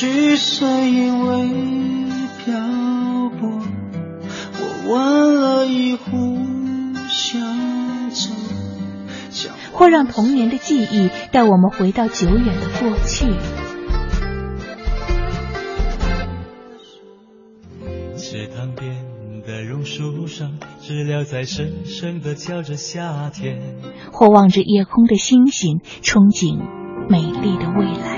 也许是因为漂泊，我晚了一壶香酒。或让童年的记忆带我们回到久远的过去。池塘边的榕树上，知了在深深的叫着夏天。或望着夜空的星星，憧憬美丽的未来。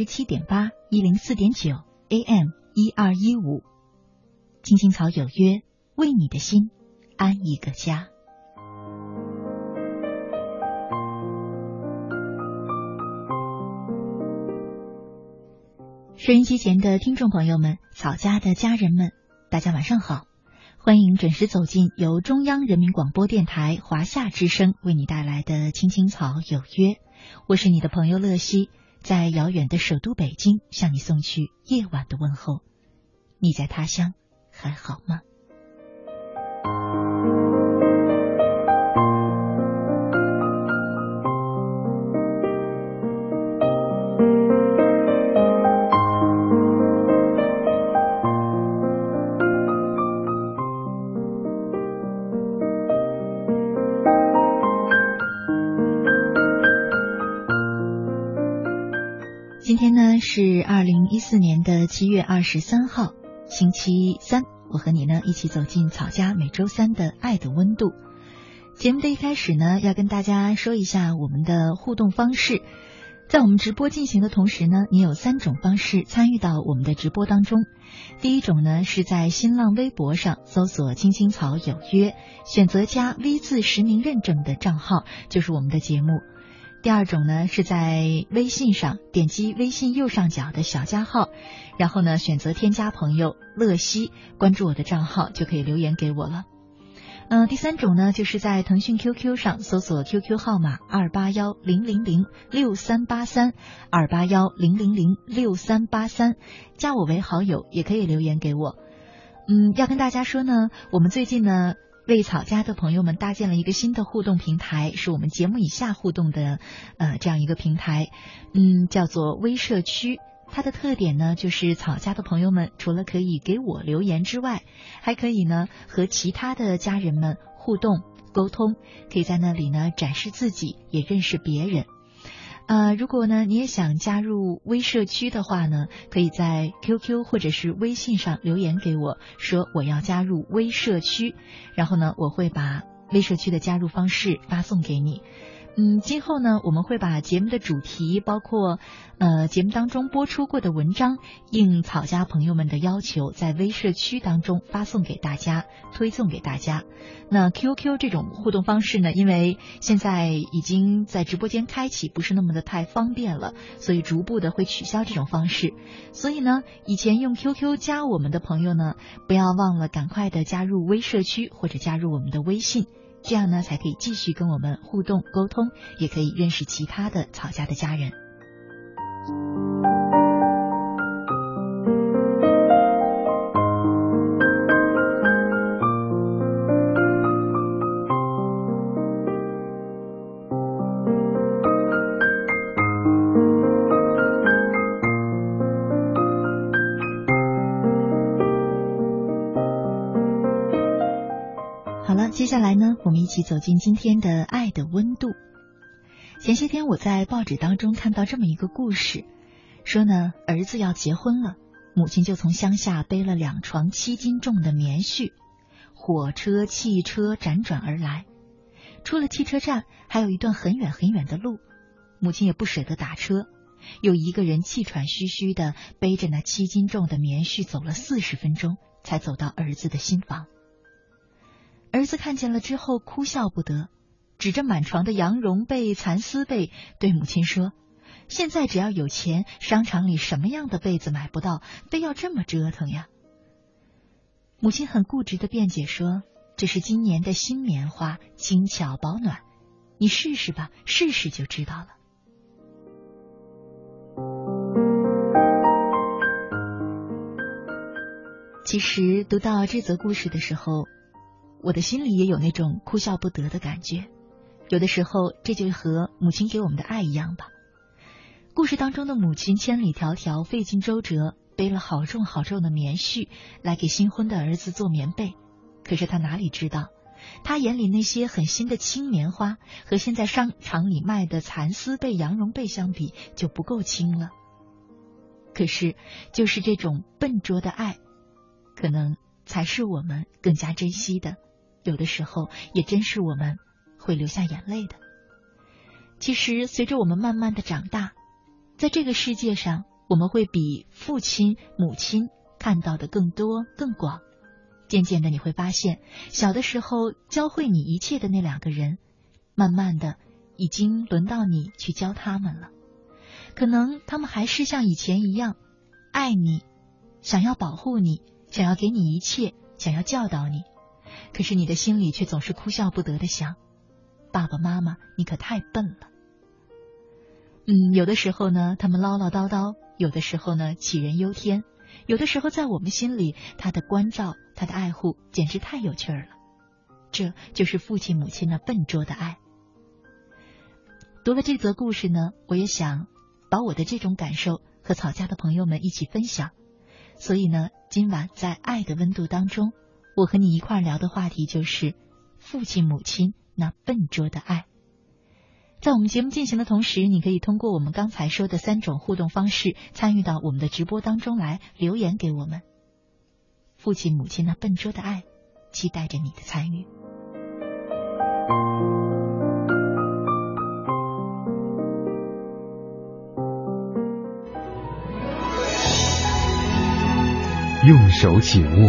十七点八一零四点九 AM 一二一五，青青草有约，为你的心安一个家。收音机前的听众朋友们，草家的家人们，大家晚上好！欢迎准时走进由中央人民广播电台华夏之声为你带来的《青青草有约》，我是你的朋友乐西。在遥远的首都北京，向你送去夜晚的问候。你在他乡还好吗？二零一四年的七月二十三号，星期三。我和你呢一起走进草家每周三的爱的温度。节目的一开始呢，要跟大家说一下我们的互动方式。在我们直播进行的同时呢，你有三种方式参与到我们的直播当中。第一种呢是在新浪微博上搜索“青青草有约”，选择加 V 字实名认证的账号，就是我们的节目。第二种呢，是在微信上点击微信右上角的小加号，然后呢选择添加朋友乐西，关注我的账号就可以留言给我了。嗯，第三种呢，就是在腾讯 QQ 上搜索 QQ 号码二八幺零零零六三八三二八幺零零零六三八三，加我为好友也可以留言给我。嗯，要跟大家说呢，我们最近呢。为草家的朋友们搭建了一个新的互动平台，是我们节目以下互动的呃这样一个平台，嗯，叫做微社区。它的特点呢，就是草家的朋友们除了可以给我留言之外，还可以呢和其他的家人们互动沟通，可以在那里呢展示自己，也认识别人。呃，如果呢你也想加入微社区的话呢，可以在 QQ 或者是微信上留言给我，说我要加入微社区，然后呢我会把微社区的加入方式发送给你。嗯，今后呢，我们会把节目的主题，包括呃节目当中播出过的文章，应草家朋友们的要求，在微社区当中发送给大家，推送给大家。那 QQ 这种互动方式呢，因为现在已经在直播间开启，不是那么的太方便了，所以逐步的会取消这种方式。所以呢，以前用 QQ 加我们的朋友呢，不要忘了赶快的加入微社区或者加入我们的微信。这样呢，才可以继续跟我们互动沟通，也可以认识其他的草家的家人。接下来呢，我们一起走进今天的爱的温度。前些天我在报纸当中看到这么一个故事，说呢儿子要结婚了，母亲就从乡下背了两床七斤重的棉絮，火车、汽车辗转而来，出了汽车站还有一段很远很远的路，母亲也不舍得打车，又一个人气喘吁吁的背着那七斤重的棉絮走了四十分钟，才走到儿子的新房。儿子看见了之后哭笑不得。指着满床的羊绒被、蚕丝被，对母亲说：“现在只要有钱，商场里什么样的被子买不到，非要这么折腾呀？”母亲很固执的辩解说：“这是今年的新棉花，轻巧保暖，你试试吧，试试就知道了。”其实读到这则故事的时候，我的心里也有那种哭笑不得的感觉。有的时候，这就和母亲给我们的爱一样吧。故事当中的母亲千里迢迢、费尽周折，背了好重好重的棉絮来给新婚的儿子做棉被。可是他哪里知道，他眼里那些很新的轻棉花，和现在商场里卖的蚕丝被、羊绒被相比，就不够轻了。可是，就是这种笨拙的爱，可能才是我们更加珍惜的。有的时候，也真是我们。会流下眼泪的。其实，随着我们慢慢的长大，在这个世界上，我们会比父亲、母亲看到的更多、更广。渐渐的，你会发现，小的时候教会你一切的那两个人，慢慢的已经轮到你去教他们了。可能他们还是像以前一样爱你，想要保护你，想要给你一切，想要教导你。可是你的心里却总是哭笑不得的想。爸爸妈妈，你可太笨了。嗯，有的时候呢，他们唠唠叨叨；有的时候呢，杞人忧天；有的时候，在我们心里，他的关照、他的爱护，简直太有趣儿了。这就是父亲母亲那笨拙的爱。读了这则故事呢，我也想把我的这种感受和草家的朋友们一起分享。所以呢，今晚在爱的温度当中，我和你一块聊的话题就是父亲母亲。那笨拙的爱，在我们节目进行的同时，你可以通过我们刚才说的三种互动方式参与到我们的直播当中来，留言给我们。父亲母亲那笨拙的爱，期待着你的参与。用手紧握，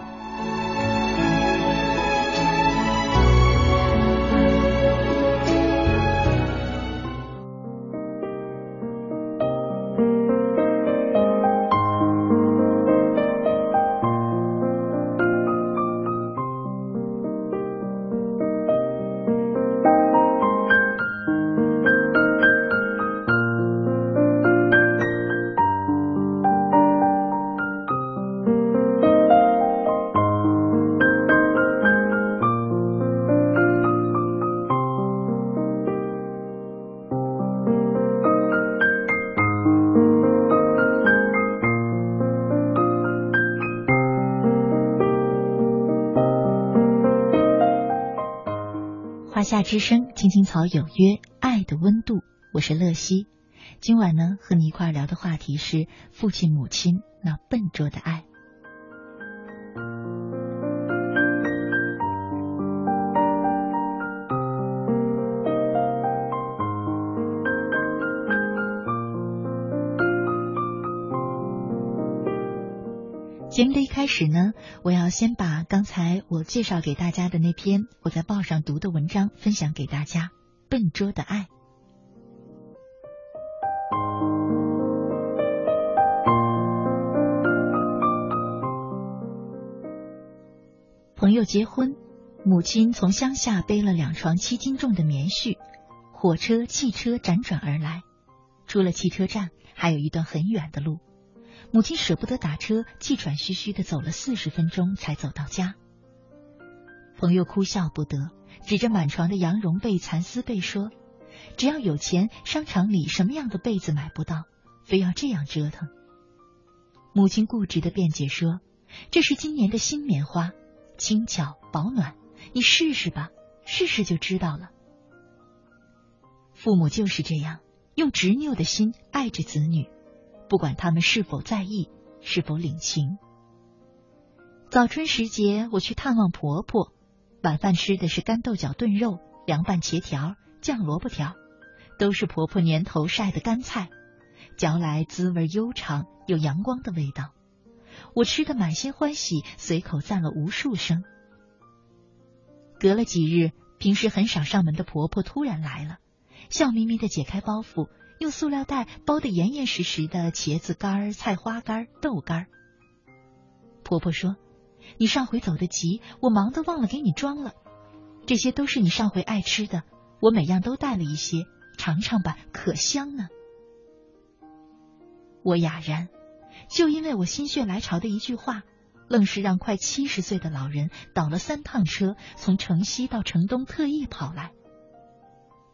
之声，青青草有约，爱的温度。我是乐西，今晚呢，和你一块聊的话题是父亲母亲那笨拙的爱。节目的一开始呢，我要先把刚才我介绍给大家的那篇我在报上读的文章分享给大家。笨拙的爱，朋友结婚，母亲从乡下背了两床七斤重的棉絮，火车、汽车辗转而来，出了汽车站还有一段很远的路。母亲舍不得打车，气喘吁吁的走了四十分钟才走到家。朋友哭笑不得，指着满床的羊绒被、蚕丝被说：“只要有钱，商场里什么样的被子买不到，非要这样折腾。”母亲固执的辩解说：“这是今年的新棉花，轻巧保暖，你试试吧，试试就知道了。”父母就是这样，用执拗的心爱着子女，不管他们是否在意，是否领情。早春时节，我去探望婆婆，晚饭吃的是干豆角炖肉、凉拌茄条、酱萝卜条，都是婆婆年头晒的干菜，嚼来滋味悠长，有阳光的味道。我吃的满心欢喜，随口赞了无数声。隔了几日，平时很少上门的婆婆突然来了，笑眯眯的解开包袱，用塑料袋包得严严实实的茄子干、菜花干、豆干。婆婆说。你上回走得急，我忙得忘了给你装了。这些都是你上回爱吃的，我每样都带了一些，尝尝吧，可香呢。我哑然，就因为我心血来潮的一句话，愣是让快七十岁的老人倒了三趟车，从城西到城东特意跑来。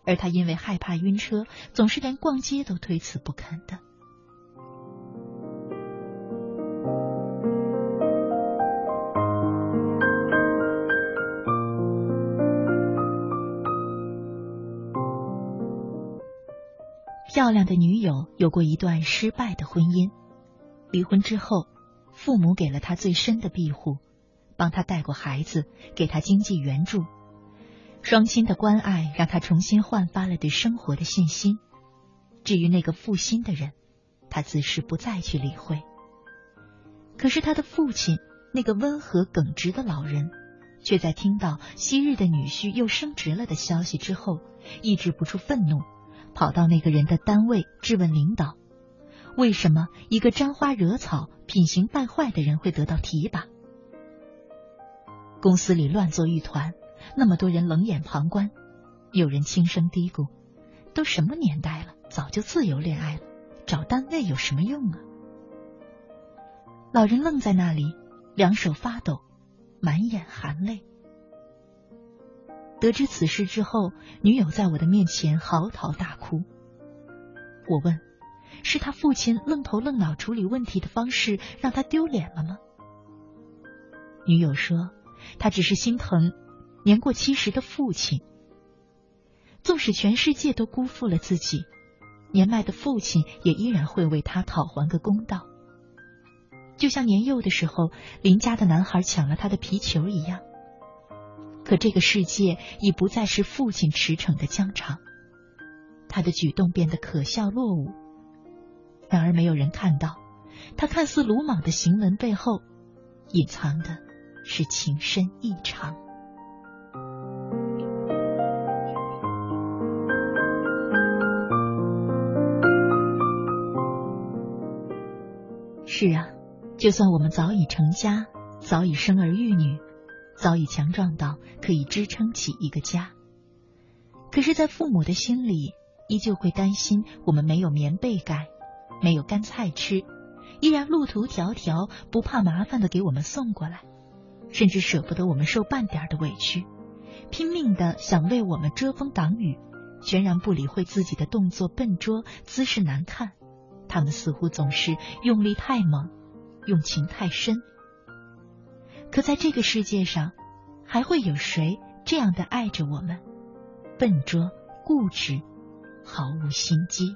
而他因为害怕晕车，总是连逛街都推辞不肯的。漂亮的女友有过一段失败的婚姻，离婚之后，父母给了她最深的庇护，帮她带过孩子，给她经济援助，双亲的关爱让他重新焕发了对生活的信心。至于那个负心的人，他自是不再去理会。可是他的父亲，那个温和耿直的老人，却在听到昔日的女婿又升职了的消息之后，抑制不住愤怒。跑到那个人的单位质问领导：为什么一个沾花惹草、品行败坏的人会得到提拔？公司里乱作一团，那么多人冷眼旁观。有人轻声嘀咕：“都什么年代了，早就自由恋爱了，找单位有什么用啊？”老人愣在那里，两手发抖，满眼含泪。得知此事之后，女友在我的面前嚎啕大哭。我问：“是他父亲愣头愣脑处理问题的方式让他丢脸了吗？”女友说：“他只是心疼年过七十的父亲。纵使全世界都辜负了自己，年迈的父亲也依然会为他讨还个公道。就像年幼的时候，邻家的男孩抢了他的皮球一样。”可这个世界已不再是父亲驰骋的疆场，他的举动变得可笑落伍。然而没有人看到，他看似鲁莽的行文背后，隐藏的是情深意长。是啊，就算我们早已成家，早已生儿育女。早已强壮到可以支撑起一个家，可是，在父母的心里，依旧会担心我们没有棉被盖，没有干菜吃，依然路途迢迢，不怕麻烦的给我们送过来，甚至舍不得我们受半点的委屈，拼命的想为我们遮风挡雨，全然不理会自己的动作笨拙，姿势难看。他们似乎总是用力太猛，用情太深。可在这个世界上，还会有谁这样的爱着我们？笨拙、固执，毫无心机。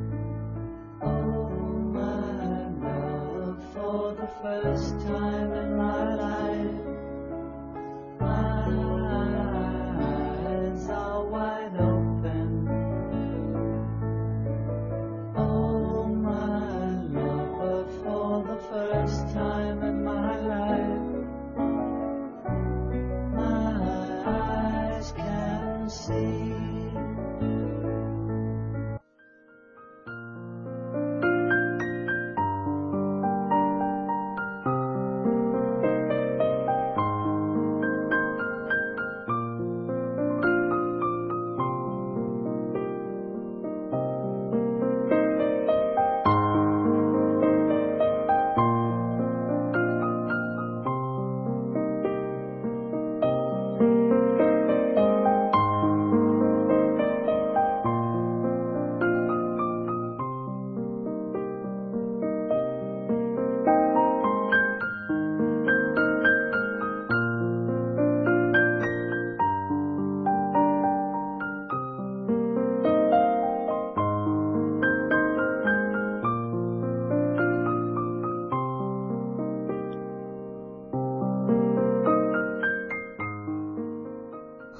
first time.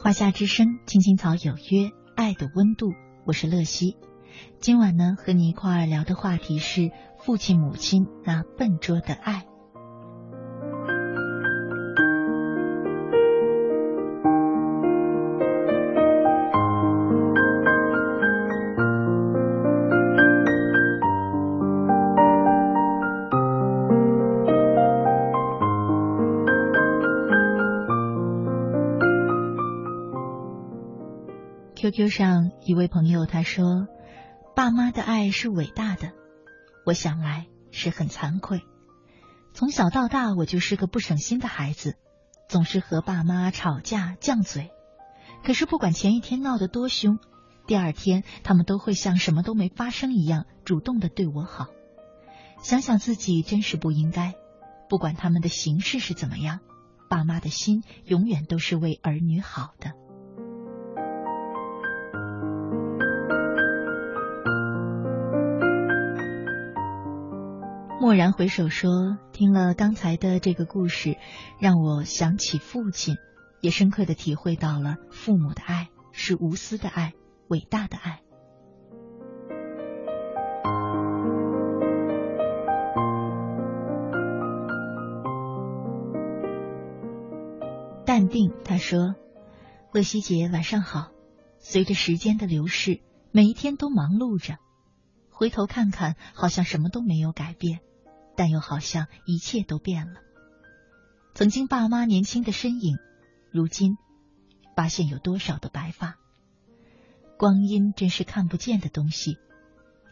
华夏之声，青青草有约，爱的温度，我是乐西。今晚呢，和你一块儿聊的话题是父亲母亲那笨拙的爱。QQ 上一位朋友他说：“爸妈的爱是伟大的，我想来是很惭愧。从小到大，我就是个不省心的孩子，总是和爸妈吵架犟嘴。可是不管前一天闹得多凶，第二天他们都会像什么都没发生一样，主动的对我好。想想自己真是不应该。不管他们的形式是怎么样，爸妈的心永远都是为儿女好的。”蓦然回首，说：“听了刚才的这个故事，让我想起父亲，也深刻的体会到了父母的爱是无私的爱，伟大的爱。”淡定，他说：“乐西姐，晚上好。随着时间的流逝，每一天都忙碌着，回头看看，好像什么都没有改变。”但又好像一切都变了。曾经爸妈年轻的身影，如今发现有多少的白发。光阴真是看不见的东西。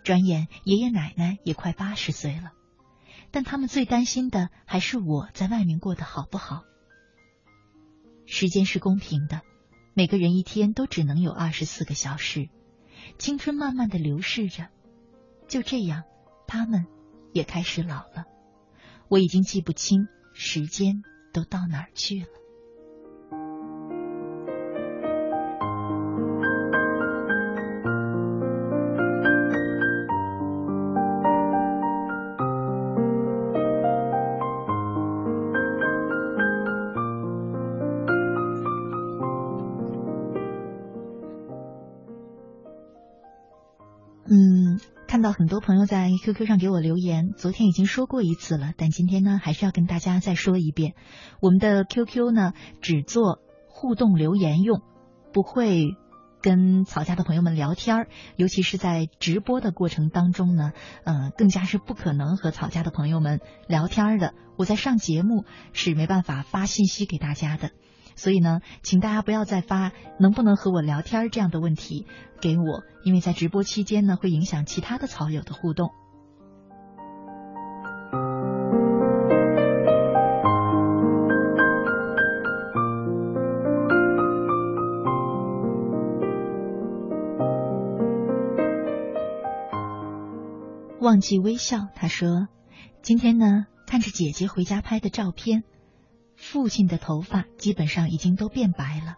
转眼爷爷奶奶也快八十岁了，但他们最担心的还是我在外面过得好不好。时间是公平的，每个人一天都只能有二十四个小时，青春慢慢的流逝着，就这样，他们。也开始老了，我已经记不清时间都到哪儿去了。很多朋友在 QQ 上给我留言，昨天已经说过一次了，但今天呢还是要跟大家再说一遍。我们的 QQ 呢只做互动留言用，不会跟曹家的朋友们聊天儿，尤其是在直播的过程当中呢，呃，更加是不可能和曹家的朋友们聊天的。我在上节目是没办法发信息给大家的。所以呢，请大家不要再发能不能和我聊天这样的问题给我，因为在直播期间呢，会影响其他的草友的互动。忘记微笑，他说：“今天呢，看着姐姐回家拍的照片。”父亲的头发基本上已经都变白了。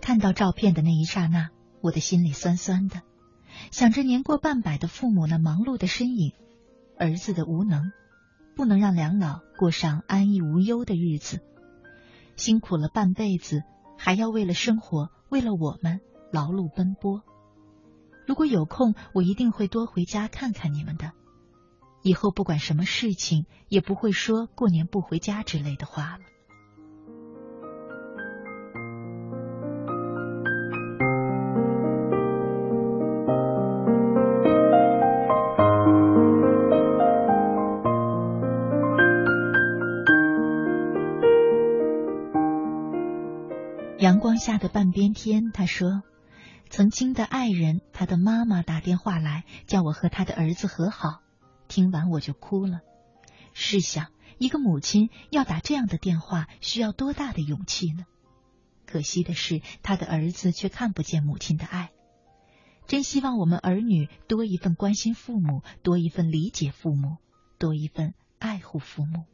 看到照片的那一刹那，我的心里酸酸的，想着年过半百的父母那忙碌的身影，儿子的无能，不能让两老过上安逸无忧的日子，辛苦了半辈子，还要为了生活，为了我们劳碌奔波。如果有空，我一定会多回家看看你们的。以后不管什么事情，也不会说过年不回家之类的话了。阳光下的半边天，他说：“曾经的爱人，他的妈妈打电话来，叫我和他的儿子和好。”听完我就哭了。试想，一个母亲要打这样的电话，需要多大的勇气呢？可惜的是，他的儿子却看不见母亲的爱。真希望我们儿女多一份关心父母，多一份理解父母，多一份爱护父母。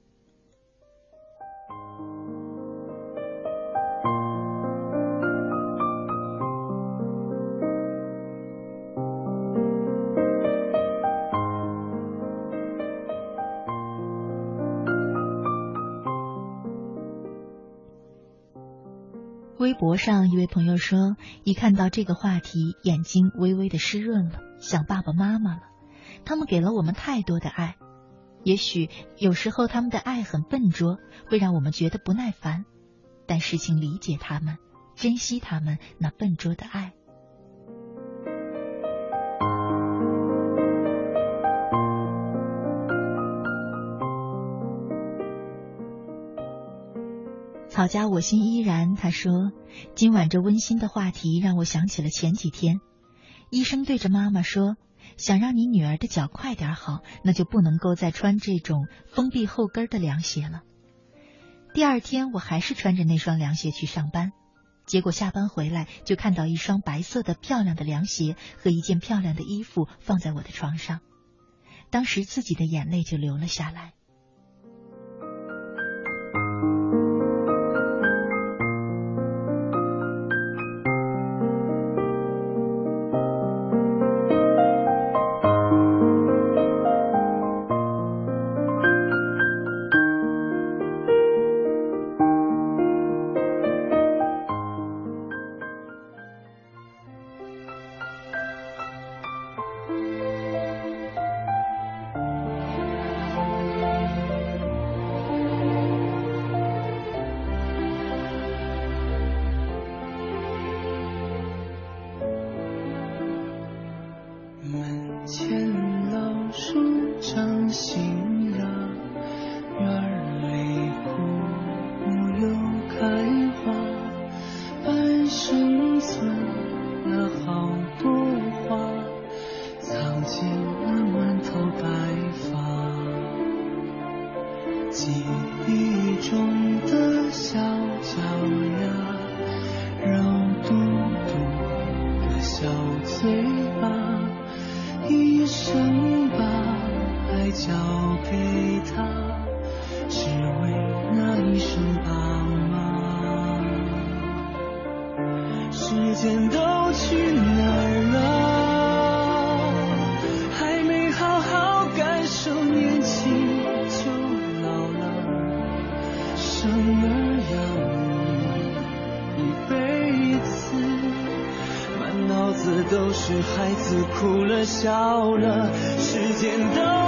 博上一位朋友说，一看到这个话题，眼睛微微的湿润了，想爸爸妈妈了。他们给了我们太多的爱，也许有时候他们的爱很笨拙，会让我们觉得不耐烦。但事情理解他们，珍惜他们那笨拙的爱。草家我心依然，他说：“今晚这温馨的话题让我想起了前几天，医生对着妈妈说，想让你女儿的脚快点好，那就不能够再穿这种封闭后跟的凉鞋了。第二天我还是穿着那双凉鞋去上班，结果下班回来就看到一双白色的漂亮的凉鞋和一件漂亮的衣服放在我的床上，当时自己的眼泪就流了下来。”笑了时间都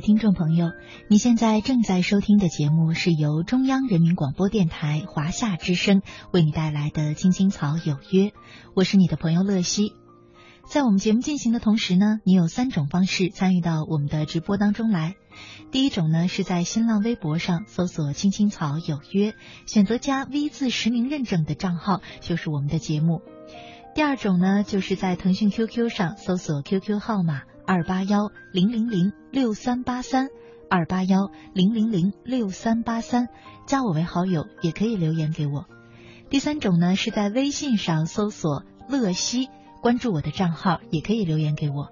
听众朋友，你现在正在收听的节目是由中央人民广播电台华夏之声为你带来的《青青草有约》，我是你的朋友乐西。在我们节目进行的同时呢，你有三种方式参与到我们的直播当中来。第一种呢，是在新浪微博上搜索“青青草有约”，选择加 V 字实名认证的账号就是我们的节目。第二种呢，就是在腾讯 QQ 上搜索 QQ 号码。二八幺零零零六三八三，二八幺零零零六三八三，加我为好友也可以留言给我。第三种呢，是在微信上搜索乐西，关注我的账号也可以留言给我。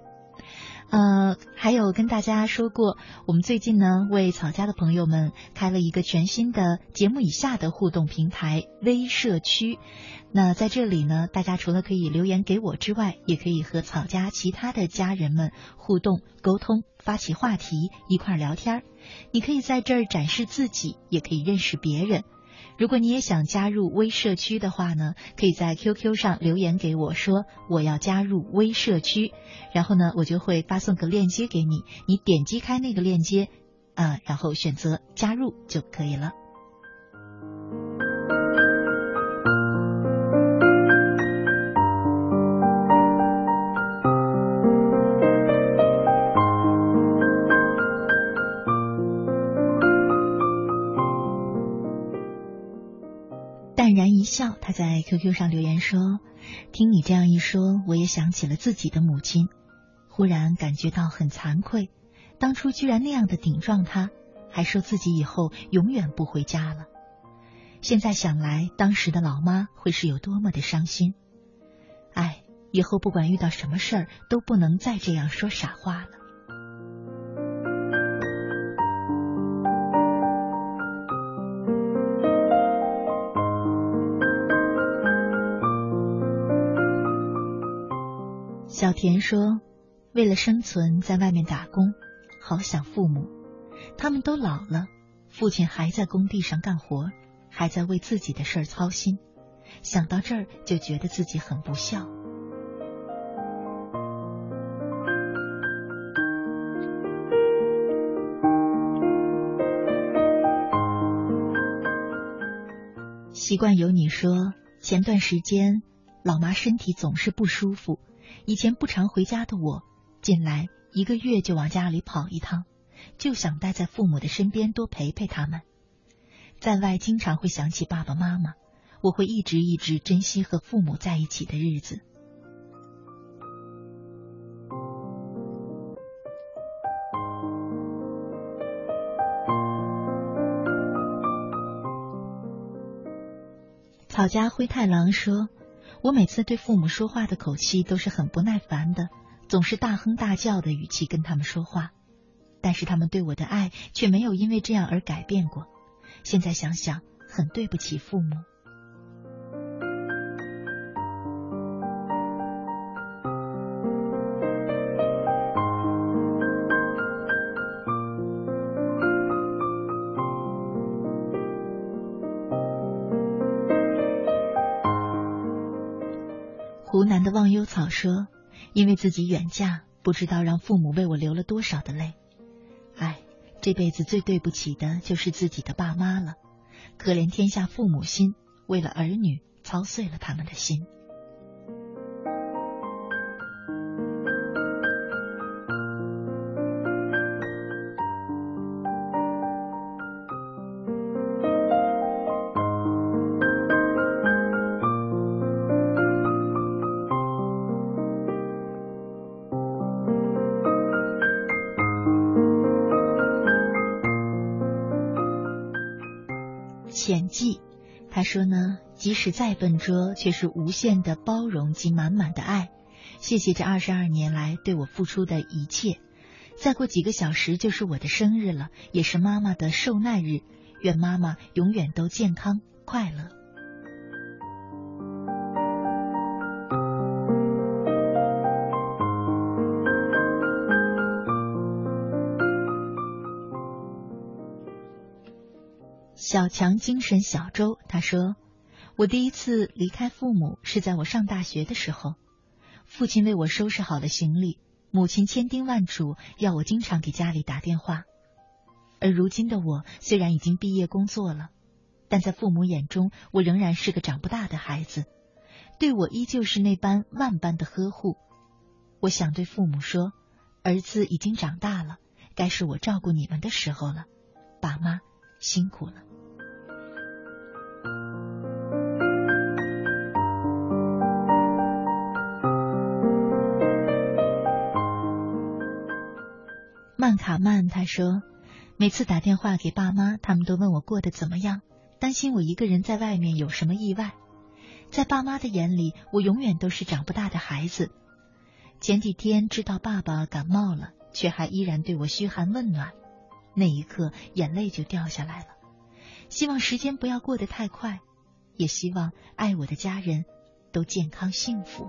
呃，还有跟大家说过，我们最近呢为草家的朋友们开了一个全新的节目以下的互动平台微社区。那在这里呢，大家除了可以留言给我之外，也可以和草家其他的家人们互动沟通，发起话题，一块儿聊天儿。你可以在这儿展示自己，也可以认识别人。如果你也想加入微社区的话呢，可以在 QQ 上留言给我说我要加入微社区，然后呢，我就会发送个链接给你，你点击开那个链接，啊，然后选择加入就可以了。在 QQ 上留言说：“听你这样一说，我也想起了自己的母亲，忽然感觉到很惭愧，当初居然那样的顶撞他，还说自己以后永远不回家了。现在想来，当时的老妈会是有多么的伤心。哎，以后不管遇到什么事儿，都不能再这样说傻话了。”小田说：“为了生存，在外面打工，好想父母。他们都老了，父亲还在工地上干活，还在为自己的事儿操心。想到这儿，就觉得自己很不孝。”习惯有你说，前段时间老妈身体总是不舒服。以前不常回家的我，近来一个月就往家里跑一趟，就想待在父母的身边，多陪陪他们。在外经常会想起爸爸妈妈，我会一直一直珍惜和父母在一起的日子。草家灰太狼说。我每次对父母说话的口气都是很不耐烦的，总是大哼大叫的语气跟他们说话，但是他们对我的爱却没有因为这样而改变过。现在想想，很对不起父母。说：“因为自己远嫁，不知道让父母为我流了多少的泪。唉，这辈子最对不起的就是自己的爸妈了。可怜天下父母心，为了儿女操碎了他们的心。使再笨拙，却是无限的包容及满满的爱。谢谢这二十二年来对我付出的一切。再过几个小时就是我的生日了，也是妈妈的受难日。愿妈妈永远都健康快乐。小强精神小周他说：“我第一次离开父母是在我上大学的时候，父亲为我收拾好了行李，母亲千叮万嘱要我经常给家里打电话。而如今的我虽然已经毕业工作了，但在父母眼中我仍然是个长不大的孩子，对我依旧是那般万般的呵护。我想对父母说，儿子已经长大了，该是我照顾你们的时候了，爸妈辛苦了。”曼卡曼他说，每次打电话给爸妈，他们都问我过得怎么样，担心我一个人在外面有什么意外。在爸妈的眼里，我永远都是长不大的孩子。前几天知道爸爸感冒了，却还依然对我嘘寒问暖，那一刻眼泪就掉下来了。希望时间不要过得太快，也希望爱我的家人都健康幸福。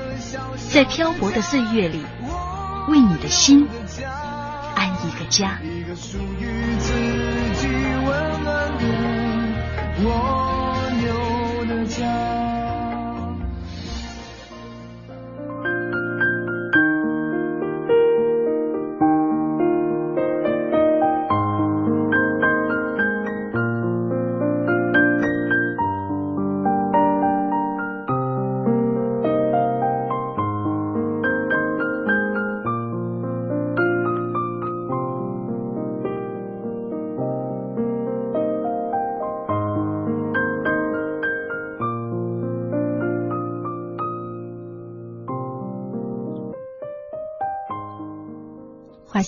在漂泊的岁月里，为你的心安一个家。华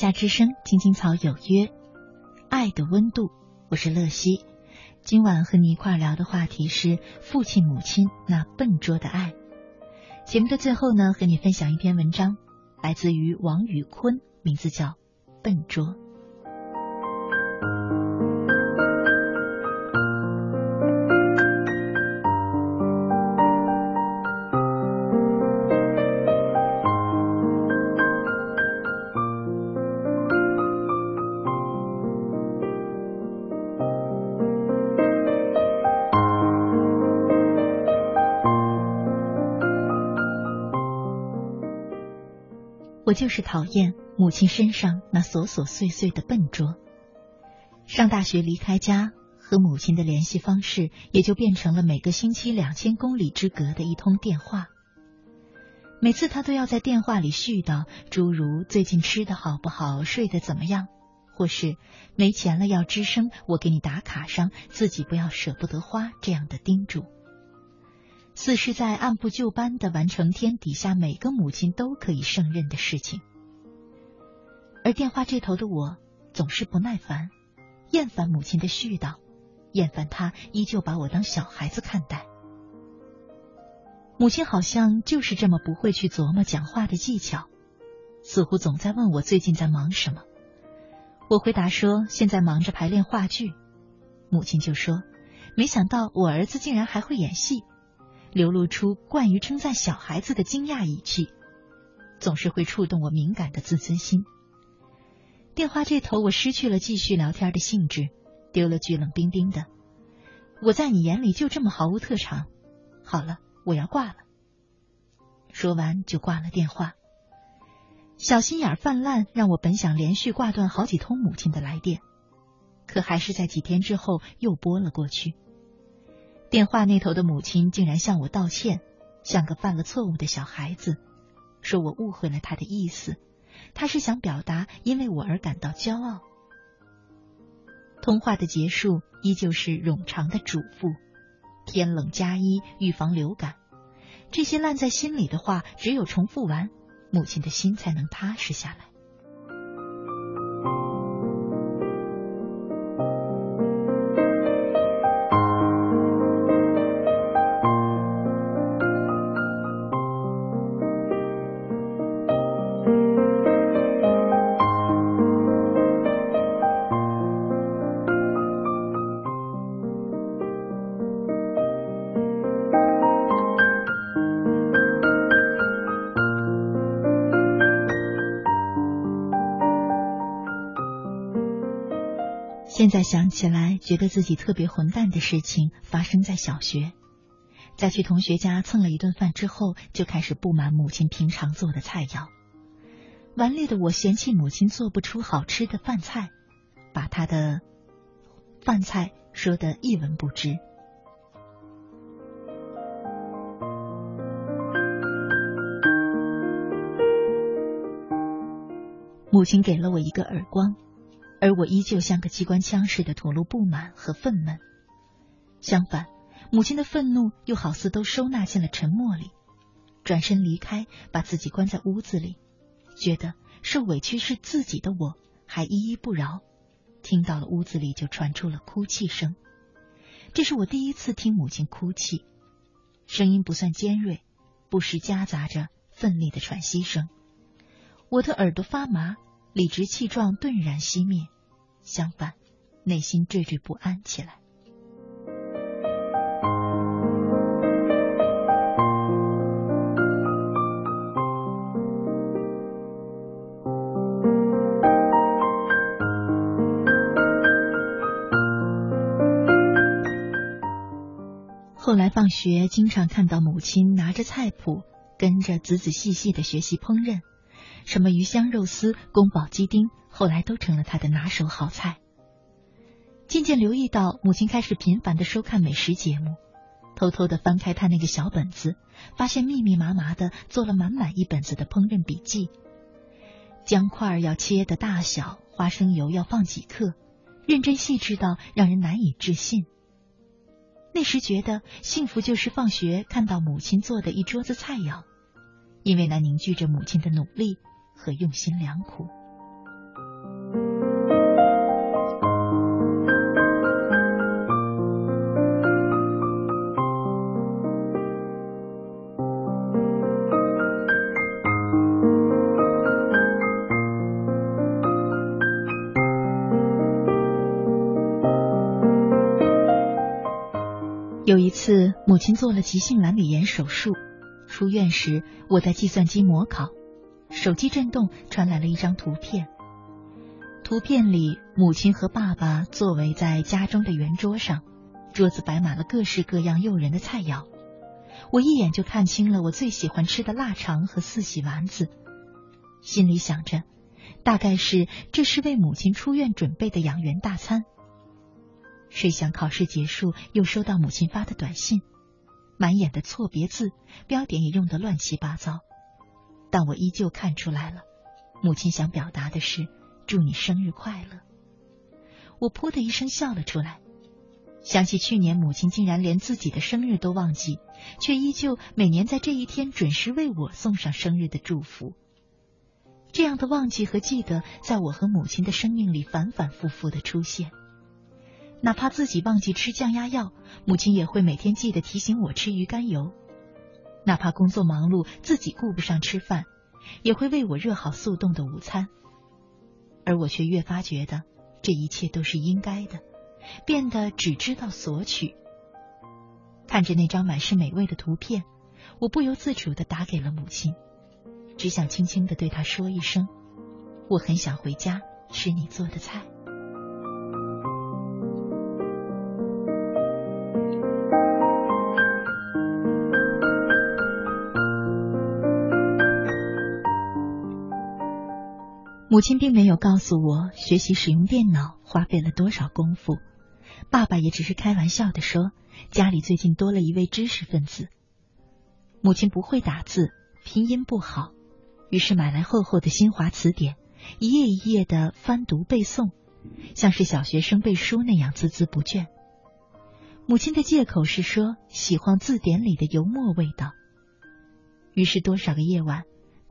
夏之声，青青草有约，爱的温度，我是乐西。今晚和你一块聊的话题是父亲母亲那笨拙的爱。节目的最后呢，和你分享一篇文章，来自于王宇坤，名字叫《笨拙》。我就是讨厌母亲身上那琐琐碎碎的笨拙。上大学离开家，和母亲的联系方式也就变成了每个星期两千公里之隔的一通电话。每次他都要在电话里絮叨诸如最近吃的好不好、睡得怎么样，或是没钱了要吱声，我给你打卡上，自己不要舍不得花这样的叮嘱。似是在按部就班的完成天底下每个母亲都可以胜任的事情。而电话这头的我总是不耐烦，厌烦母亲的絮叨，厌烦她依旧把我当小孩子看待。母亲好像就是这么不会去琢磨讲话的技巧，似乎总在问我最近在忙什么。我回答说现在忙着排练话剧，母亲就说没想到我儿子竟然还会演戏，流露出惯于称赞小孩子的惊讶语气，总是会触动我敏感的自尊心。电话这头，我失去了继续聊天的兴致，丢了句冷冰冰的：“我在你眼里就这么毫无特长。”好了，我要挂了。说完就挂了电话。小心眼泛滥，让我本想连续挂断好几通母亲的来电，可还是在几天之后又拨了过去。电话那头的母亲竟然向我道歉，像个犯了错误的小孩子，说我误会了他的意思。他是想表达因为我而感到骄傲。通话的结束依旧是冗长的嘱咐：天冷加衣，预防流感。这些烂在心里的话，只有重复完，母亲的心才能踏实下来。想起来，觉得自己特别混蛋的事情发生在小学，在去同学家蹭了一顿饭之后，就开始不满母亲平常做的菜肴。顽劣的我嫌弃母亲做不出好吃的饭菜，把她的饭菜说得一文不值。母亲给了我一个耳光。而我依旧像个机关枪似的吐露不满和愤懑。相反，母亲的愤怒又好似都收纳进了沉默里，转身离开，把自己关在屋子里，觉得受委屈是自己的我，还依依不饶。听到了屋子里就传出了哭泣声，这是我第一次听母亲哭泣，声音不算尖锐，不时夹杂着奋力的喘息声。我的耳朵发麻，理直气壮顿然熄灭。相反，内心惴惴不安起来。后来放学，经常看到母亲拿着菜谱，跟着仔仔细细的学习烹饪。什么鱼香肉丝、宫保鸡丁，后来都成了他的拿手好菜。渐渐留意到，母亲开始频繁的收看美食节目，偷偷的翻开他那个小本子，发现密密麻麻的做了满满一本子的烹饪笔记。姜块要切的大小，花生油要放几克，认真细致到让人难以置信。那时觉得幸福就是放学看到母亲做的一桌子菜肴，因为那凝聚着母亲的努力。和用心良苦。有一次，母亲做了急性阑尾炎手术，出院时我在计算机模考。手机震动，传来了一张图片。图片里，母亲和爸爸坐围在家中的圆桌上，桌子摆满了各式各样诱人的菜肴。我一眼就看清了我最喜欢吃的腊肠和四喜丸子，心里想着，大概是这是为母亲出院准备的养元大餐。谁想考试结束，又收到母亲发的短信，满眼的错别字，标点也用得乱七八糟。但我依旧看出来了，母亲想表达的是“祝你生日快乐”。我噗的一声笑了出来，想起去年母亲竟然连自己的生日都忘记，却依旧每年在这一天准时为我送上生日的祝福。这样的忘记和记得，在我和母亲的生命里反反复复的出现。哪怕自己忘记吃降压药，母亲也会每天记得提醒我吃鱼肝油。哪怕工作忙碌，自己顾不上吃饭，也会为我热好速冻的午餐。而我却越发觉得这一切都是应该的，变得只知道索取。看着那张满是美味的图片，我不由自主的打给了母亲。只想轻轻的对她说一声：“我很想回家吃你做的菜。”母亲并没有告诉我学习使用电脑花费了多少功夫，爸爸也只是开玩笑的说，家里最近多了一位知识分子。母亲不会打字，拼音不好。于是买来厚厚的新华词典，一页一页的翻读背诵，像是小学生背书那样孜孜不倦。母亲的借口是说喜欢字典里的油墨味道。于是多少个夜晚，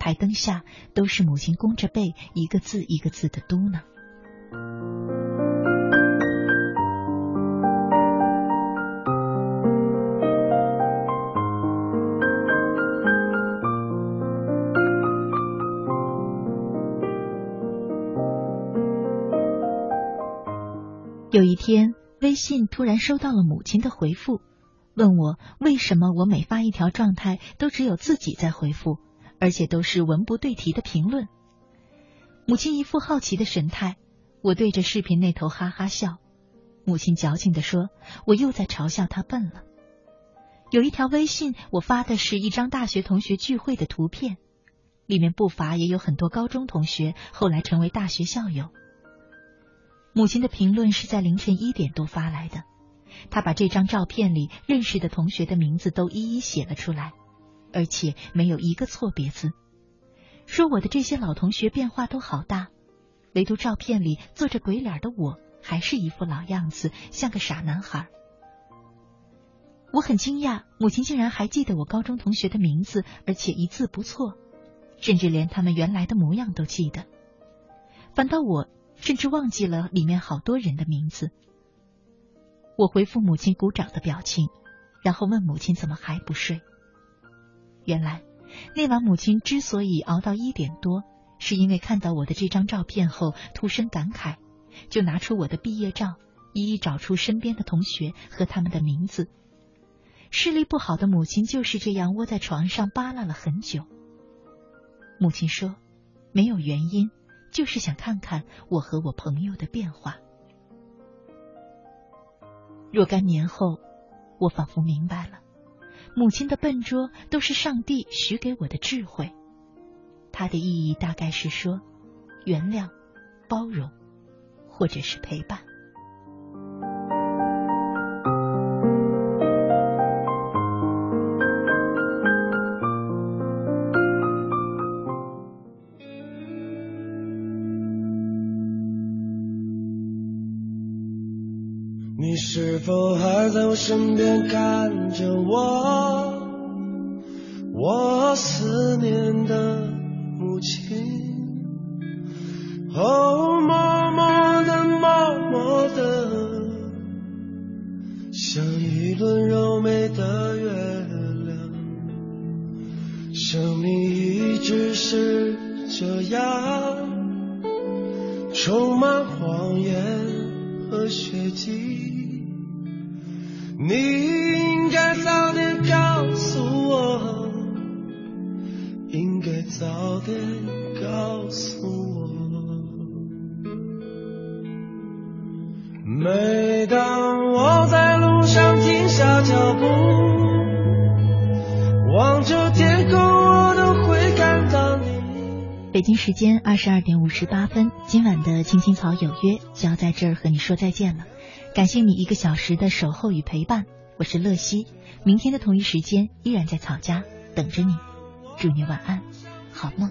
台灯下都是母亲弓着背，一个字一个字的嘟囔。有一天，微信突然收到了母亲的回复，问我为什么我每发一条状态都只有自己在回复，而且都是文不对题的评论。母亲一副好奇的神态，我对着视频那头哈哈笑。母亲矫情的说：“我又在嘲笑他笨了。”有一条微信，我发的是一张大学同学聚会的图片，里面不乏也有很多高中同学，后来成为大学校友。母亲的评论是在凌晨一点多发来的，她把这张照片里认识的同学的名字都一一写了出来，而且没有一个错别字，说我的这些老同学变化都好大，唯独照片里做着鬼脸的我还是一副老样子，像个傻男孩。我很惊讶，母亲竟然还记得我高中同学的名字，而且一字不错，甚至连他们原来的模样都记得，反倒我。甚至忘记了里面好多人的名字。我回复母亲鼓掌的表情，然后问母亲怎么还不睡。原来那晚母亲之所以熬到一点多，是因为看到我的这张照片后突生感慨，就拿出我的毕业照，一一找出身边的同学和他们的名字。视力不好的母亲就是这样窝在床上扒拉了很久。母亲说，没有原因。就是想看看我和我朋友的变化。若干年后，我仿佛明白了，母亲的笨拙都是上帝许给我的智慧。它的意义大概是说，原谅、包容，或者是陪伴。身边看着我，我思念的母亲，哦，默默的，默默的，像一轮柔美的月亮，生命一直是这样，充满谎言和血迹。北京时间二十二点五十八分，今晚的青青草有约就要在这儿和你说再见了。感谢你一个小时的守候与陪伴，我是乐西，明天的同一时间依然在草家等着你，祝你晚安，好梦。